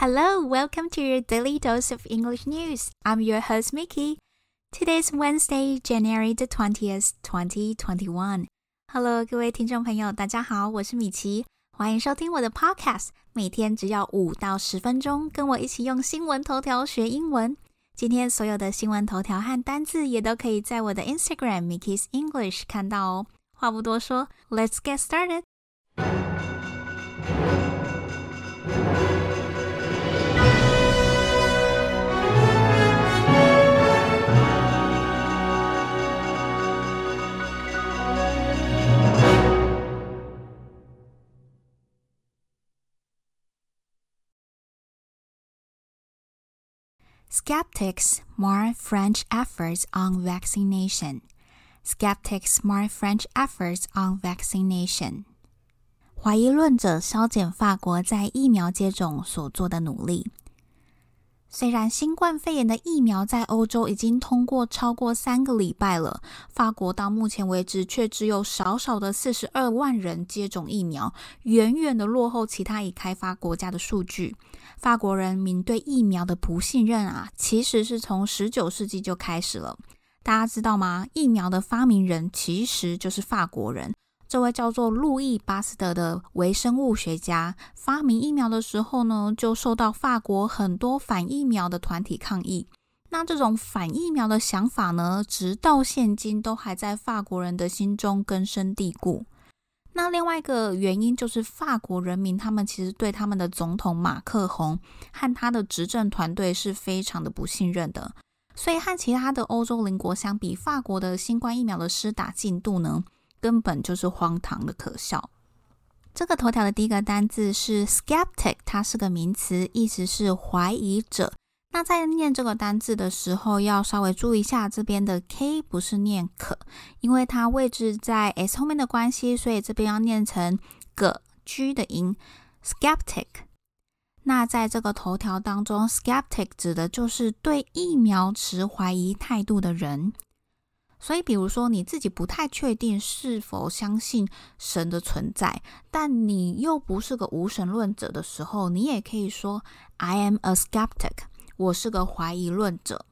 Hello, welcome to your daily dose of English news. I'm your host Mickey. Today's Wednesday, January the twentieth, twenty twenty one. Hello，各位听众朋友，大家好，我是米奇，欢迎收听我的 Podcast。每天只要五到十分钟，跟我一起用新闻头条学英文。今天所有的新闻头条和单字也都可以在我的 Instagram Mickey's English 看到哦。话不多说，Let's get started。 Skeptics mar French efforts on vaccination. Skeptics mar French efforts on vaccination. 怀疑论者消减法国在疫苗接种所做的努力。 虽然新冠肺炎的疫苗在欧洲已经通过超过三个礼拜了，法国到目前为止却只有少少的四十二万人接种疫苗，远远的落后其他已开发国家的数据。法国人民对疫苗的不信任啊，其实是从十九世纪就开始了。大家知道吗？疫苗的发明人其实就是法国人。这位叫做路易·巴斯德的微生物学家发明疫苗的时候呢，就受到法国很多反疫苗的团体抗议。那这种反疫苗的想法呢，直到现今都还在法国人的心中根深蒂固。那另外一个原因就是，法国人民他们其实对他们的总统马克宏和他的执政团队是非常的不信任的。所以和其他的欧洲邻国相比，法国的新冠疫苗的施打进度呢？根本就是荒唐的可笑。这个头条的第一个单字是 skeptic，它是个名词，意思是怀疑者。那在念这个单字的时候，要稍微注意一下这边的 k 不是念可，因为它位置在 s 后面的关系，所以这边要念成 g 的音 skeptic。那在这个头条当中，skeptic 指的就是对疫苗持怀疑态度的人。所以，比如说你自己不太确定是否相信神的存在，但你又不是个无神论者的时候，你也可以说 I am a skeptic，我是个怀疑论者。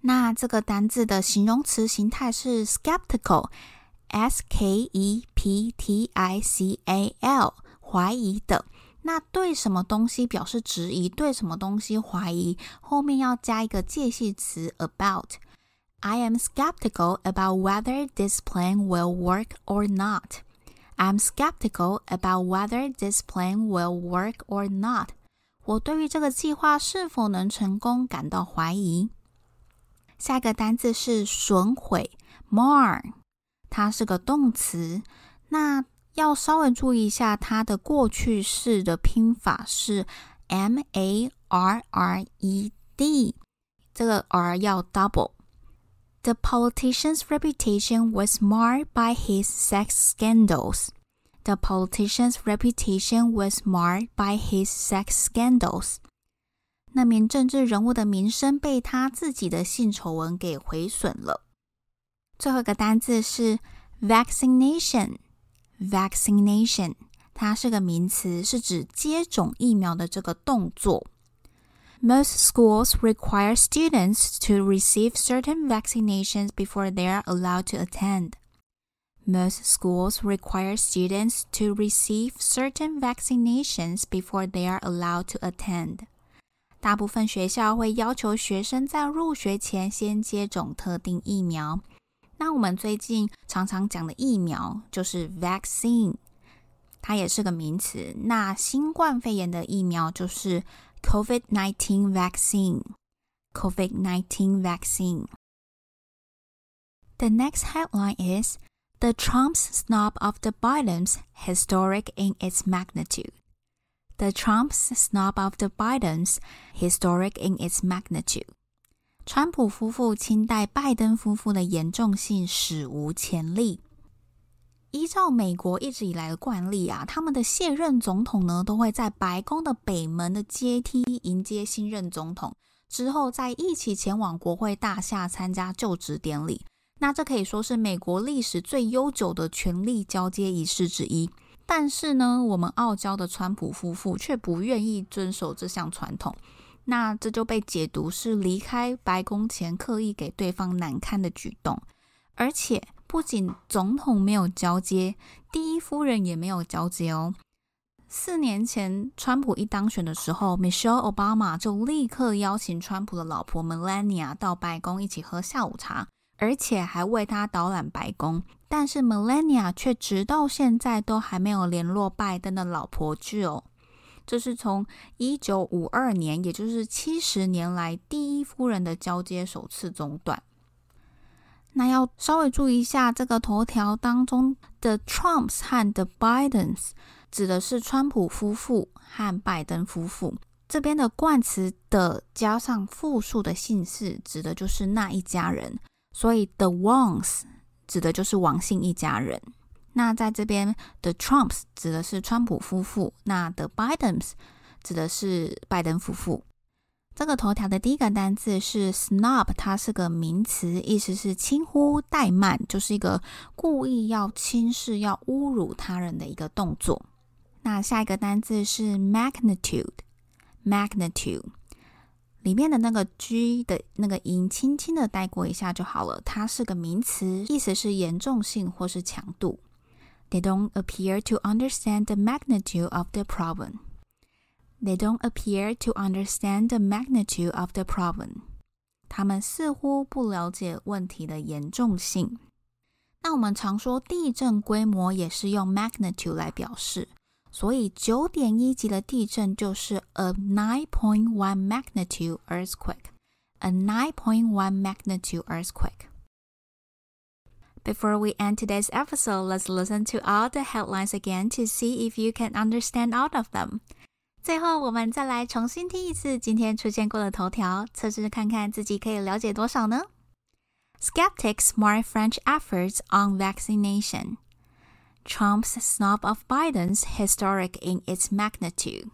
那这个单字的形容词形态是 skeptical，s k e p t i c a l，怀疑的。那对什么东西表示质疑？对什么东西怀疑？后面要加一个介系词 about。I am skeptical about whether this plan will work or not. I'm skeptical about whether this plan will work or not. 我对于这个计划是否能成功感到怀疑。下一个单字是损毁，mar，它是个动词。那要稍微注意一下，它的过去式的拼法是 m a r r e d，这个 r 要 double。 The politician's reputation was marred by his sex scandals. The politician's reputation was marred by his sex scandals. 那名政治人物的名声被他自己的性丑闻给毁损了。最后一个单字是 vaccination。vaccination 它是个名词，是指接种疫苗的这个动作。 most schools require students to receive certain vaccinations before they are allowed to attend. Most schools require students to receive certain vaccinations before they are allowed to attend. 大部分学校会要求学生在入学前先接种特定疫苗。那我们最近常常讲的疫苗就是 vaccine，它也是个名词。那新冠肺炎的疫苗就是 COVID 19 vaccine. COVID 19 vaccine. The next headline is The Trump's snub of the Bidens historic in its magnitude. The Trump's snub of the Bidens historic in its magnitude. 川普夫妇亲待拜登夫妇的严重性史无前例。 依照美国一直以来的惯例啊，他们的现任总统呢都会在白宫的北门的阶梯迎接新任总统，之后再一起前往国会大厦参加就职典礼。那这可以说是美国历史最悠久的权力交接仪式之一。但是呢，我们傲娇的川普夫妇却不愿意遵守这项传统，那这就被解读是离开白宫前刻意给对方难堪的举动。而且，不仅总统没有交接，第一夫人也没有交接哦。四年前，川普一当选的时候，Michelle Obama 就立刻邀请川普的老婆 Melania 到白宫一起喝下午茶，而且还为他导览白宫。但是 Melania 却直到现在都还没有联络拜登的老婆 Jill。这是从一九五二年，也就是七十年来第一夫人的交接首次中断。那要稍微注意一下这个头条当中的 Trumps 和 The Bidens。指的是川普夫妇和拜登夫妇。这边的冠词的加上复数的姓氏，指的就是那一家人。所以 the Wangs 指的就是王姓一家人。那在这边 the Trumps 指的是川普夫妇，那 the Bidens 指的是拜登夫妇。这个头条的第一个单字是 snob，它是个名词，意思是轻忽、怠慢，就是一个故意要轻视、要侮辱他人的一个动作。那下一个单字是 magnitude，magnitude 里面的那个 g 的那个音，轻轻的带过一下就好了。它是个名词，意思是严重性或是强度。They don't appear to understand the magnitude of the problem. They don't appear to understand the magnitude of the problem. 他们似乎不了解问题的严重性。那我们常说地震规模也是用 magnitude 来表示。所以九点一级的地震就是 a nine point one magnitude earthquake. A nine point one magnitude earthquake. Before we end today's episode, let's listen to all the headlines again to see if you can understand all of them. 最后，我们再来重新听一次今天出现过的头条，测试看看自己可以了解多少呢？Skeptics mark French efforts on vaccination. Trump's snub of Biden's historic in its magnitude.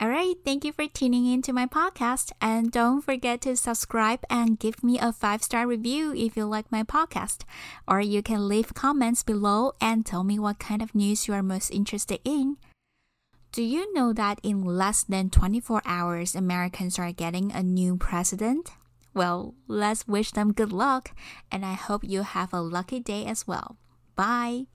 All right, thank you for tuning in to my podcast. And don't forget to subscribe and give me a five star review if you like my podcast. Or you can leave comments below and tell me what kind of news you are most interested in. Do you know that in less than 24 hours, Americans are getting a new president? Well, let's wish them good luck, and I hope you have a lucky day as well. Bye.